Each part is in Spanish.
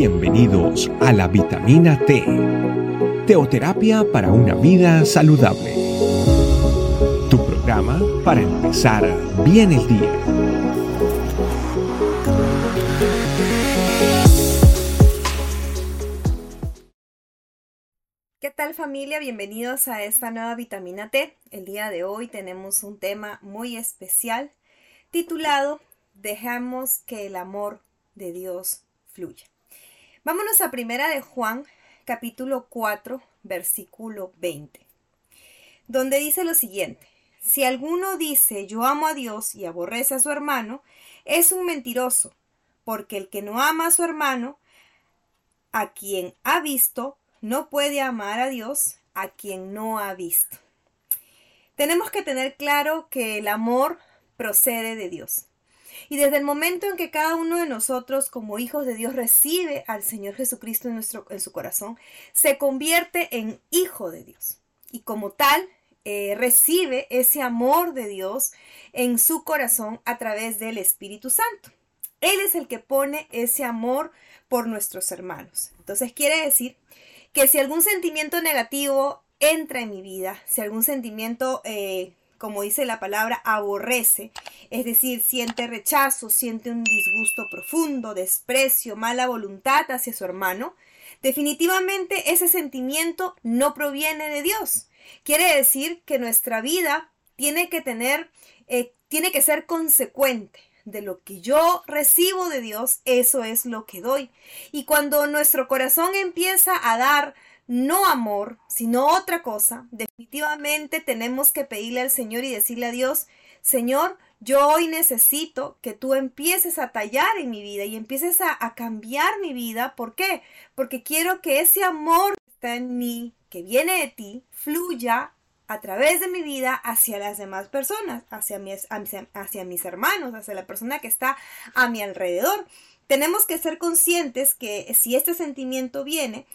Bienvenidos a la vitamina T, teoterapia para una vida saludable. Tu programa para empezar bien el día. ¿Qué tal familia? Bienvenidos a esta nueva vitamina T. El día de hoy tenemos un tema muy especial titulado Dejamos que el amor de Dios fluya. Vámonos a primera de Juan, capítulo 4, versículo 20, donde dice lo siguiente. Si alguno dice yo amo a Dios y aborrece a su hermano, es un mentiroso, porque el que no ama a su hermano, a quien ha visto, no puede amar a Dios a quien no ha visto. Tenemos que tener claro que el amor procede de Dios. Y desde el momento en que cada uno de nosotros como hijos de Dios recibe al Señor Jesucristo en, nuestro, en su corazón, se convierte en hijo de Dios. Y como tal, eh, recibe ese amor de Dios en su corazón a través del Espíritu Santo. Él es el que pone ese amor por nuestros hermanos. Entonces quiere decir que si algún sentimiento negativo entra en mi vida, si algún sentimiento eh, como dice la palabra, aborrece, es decir, siente rechazo, siente un disgusto profundo, desprecio, mala voluntad hacia su hermano, definitivamente ese sentimiento no proviene de Dios. Quiere decir que nuestra vida tiene que tener, eh, tiene que ser consecuente de lo que yo recibo de Dios, eso es lo que doy. Y cuando nuestro corazón empieza a dar no amor, sino otra cosa, definitivamente tenemos que pedirle al Señor y decirle a Dios, Señor, yo hoy necesito que tú empieces a tallar en mi vida y empieces a, a, cambiar mi vida. ¿Por qué? Porque quiero que ese amor que está en mí, que viene de ti, fluya a través de mi vida hacia las demás personas, hacia mis, hacia, hacia mis hermanos, hacia la persona que está a mi alrededor. Tenemos que ser conscientes que si este sentimiento viene,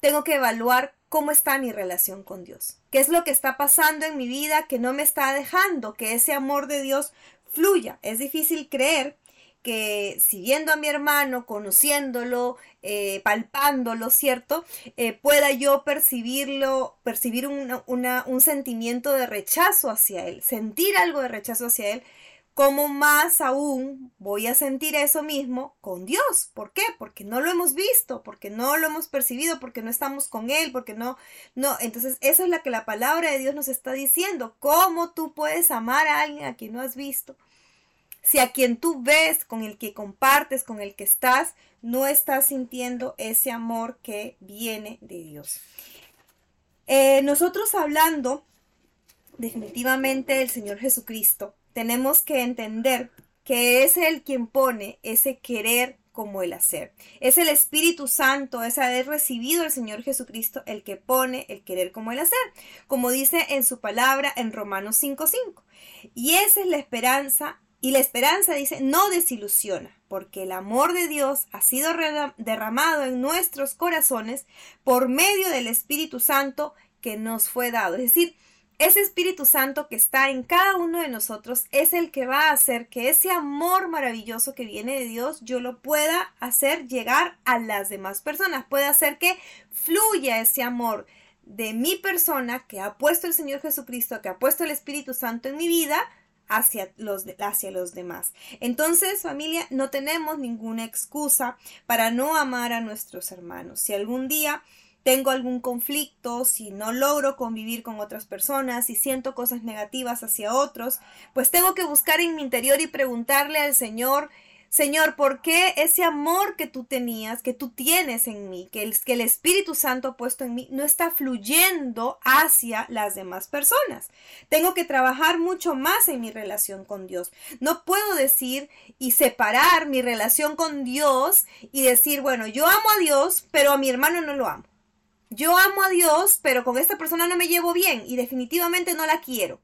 tengo que evaluar cómo está mi relación con Dios. ¿Qué es lo que está pasando en mi vida que no me está dejando que ese amor de Dios fluya? Es difícil creer que siguiendo a mi hermano, conociéndolo, eh, palpándolo, ¿cierto? Eh, pueda yo percibirlo, percibir un sentimiento de rechazo hacia él, sentir algo de rechazo hacia él, ¿cómo más aún voy a sentir eso mismo con Dios? ¿Por qué? Porque no lo hemos visto, porque no lo hemos percibido, porque no estamos con Él, porque no, no. Entonces, eso es lo que la palabra de Dios nos está diciendo. ¿Cómo tú puedes amar a alguien a quien no has visto? Si a quien tú ves, con el que compartes, con el que estás, no estás sintiendo ese amor que viene de Dios. Eh, nosotros hablando definitivamente del Señor Jesucristo, tenemos que entender que es Él quien pone ese querer como el hacer. Es el Espíritu Santo, es haber recibido al Señor Jesucristo el que pone el querer como el hacer, como dice en su palabra en Romanos 5.5. Y esa es la esperanza, y la esperanza dice, no desilusiona, porque el amor de Dios ha sido derramado en nuestros corazones por medio del Espíritu Santo que nos fue dado. Es decir, ese Espíritu Santo que está en cada uno de nosotros es el que va a hacer que ese amor maravilloso que viene de Dios yo lo pueda hacer llegar a las demás personas, pueda hacer que fluya ese amor de mi persona que ha puesto el Señor Jesucristo, que ha puesto el Espíritu Santo en mi vida hacia los, hacia los demás. Entonces, familia, no tenemos ninguna excusa para no amar a nuestros hermanos. Si algún día tengo algún conflicto, si no logro convivir con otras personas, si siento cosas negativas hacia otros, pues tengo que buscar en mi interior y preguntarle al Señor, Señor, ¿por qué ese amor que tú tenías, que tú tienes en mí, que el, que el Espíritu Santo ha puesto en mí, no está fluyendo hacia las demás personas? Tengo que trabajar mucho más en mi relación con Dios. No puedo decir y separar mi relación con Dios y decir, bueno, yo amo a Dios, pero a mi hermano no lo amo yo amo a Dios, pero con esta persona no me llevo bien y definitivamente no la quiero.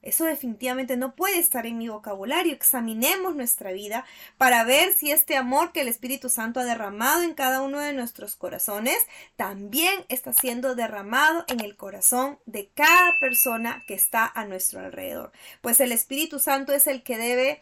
Eso definitivamente no puede estar en mi vocabulario. Examinemos nuestra vida para ver si este amor que el Espíritu Santo ha derramado en cada uno de nuestros corazones también está siendo derramado en el corazón de cada persona que está a nuestro alrededor. Pues el Espíritu Santo es el que debe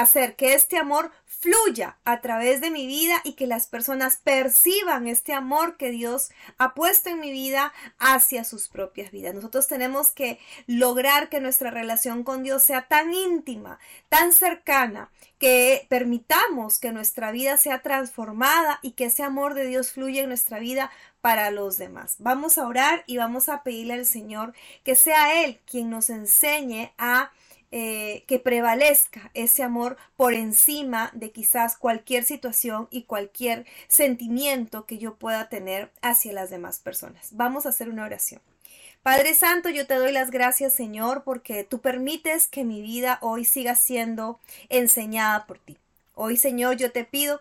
hacer que este amor fluya a través de mi vida y que las personas perciban este amor que Dios ha puesto en mi vida hacia sus propias vidas. Nosotros tenemos que lograr que nuestra relación con Dios sea tan íntima, tan cercana, que permitamos que nuestra vida sea transformada y que ese amor de Dios fluya en nuestra vida para los demás. Vamos a orar y vamos a pedirle al Señor que sea Él quien nos enseñe a eh, que prevalezca ese amor por encima de quizás cualquier situación y cualquier sentimiento que yo pueda tener hacia las demás personas. Vamos a hacer una oración. Padre Santo, yo te doy las gracias, Señor, porque tú permites que mi vida hoy siga siendo enseñada por ti. Hoy, Señor, yo te pido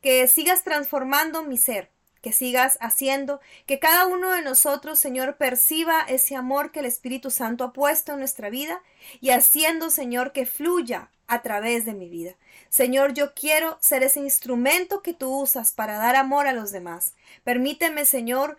que sigas transformando mi ser, que sigas haciendo, que cada uno de nosotros, Señor, perciba ese amor que el Espíritu Santo ha puesto en nuestra vida y haciendo, Señor, que fluya a través de mi vida. Señor, yo quiero ser ese instrumento que tú usas para dar amor a los demás. Permíteme, Señor,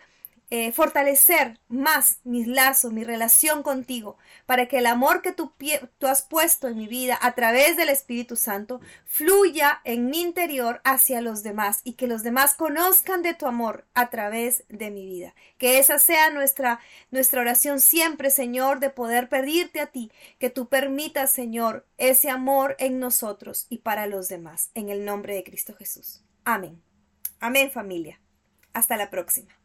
eh, fortalecer más mis lazos, mi relación contigo, para que el amor que tú, tú has puesto en mi vida a través del Espíritu Santo fluya en mi interior hacia los demás y que los demás conozcan de tu amor a través de mi vida. Que esa sea nuestra, nuestra oración siempre, Señor, de poder pedirte a ti, que tú permitas, Señor, ese amor en nosotros y para los demás. En el nombre de Cristo Jesús. Amén. Amén familia. Hasta la próxima.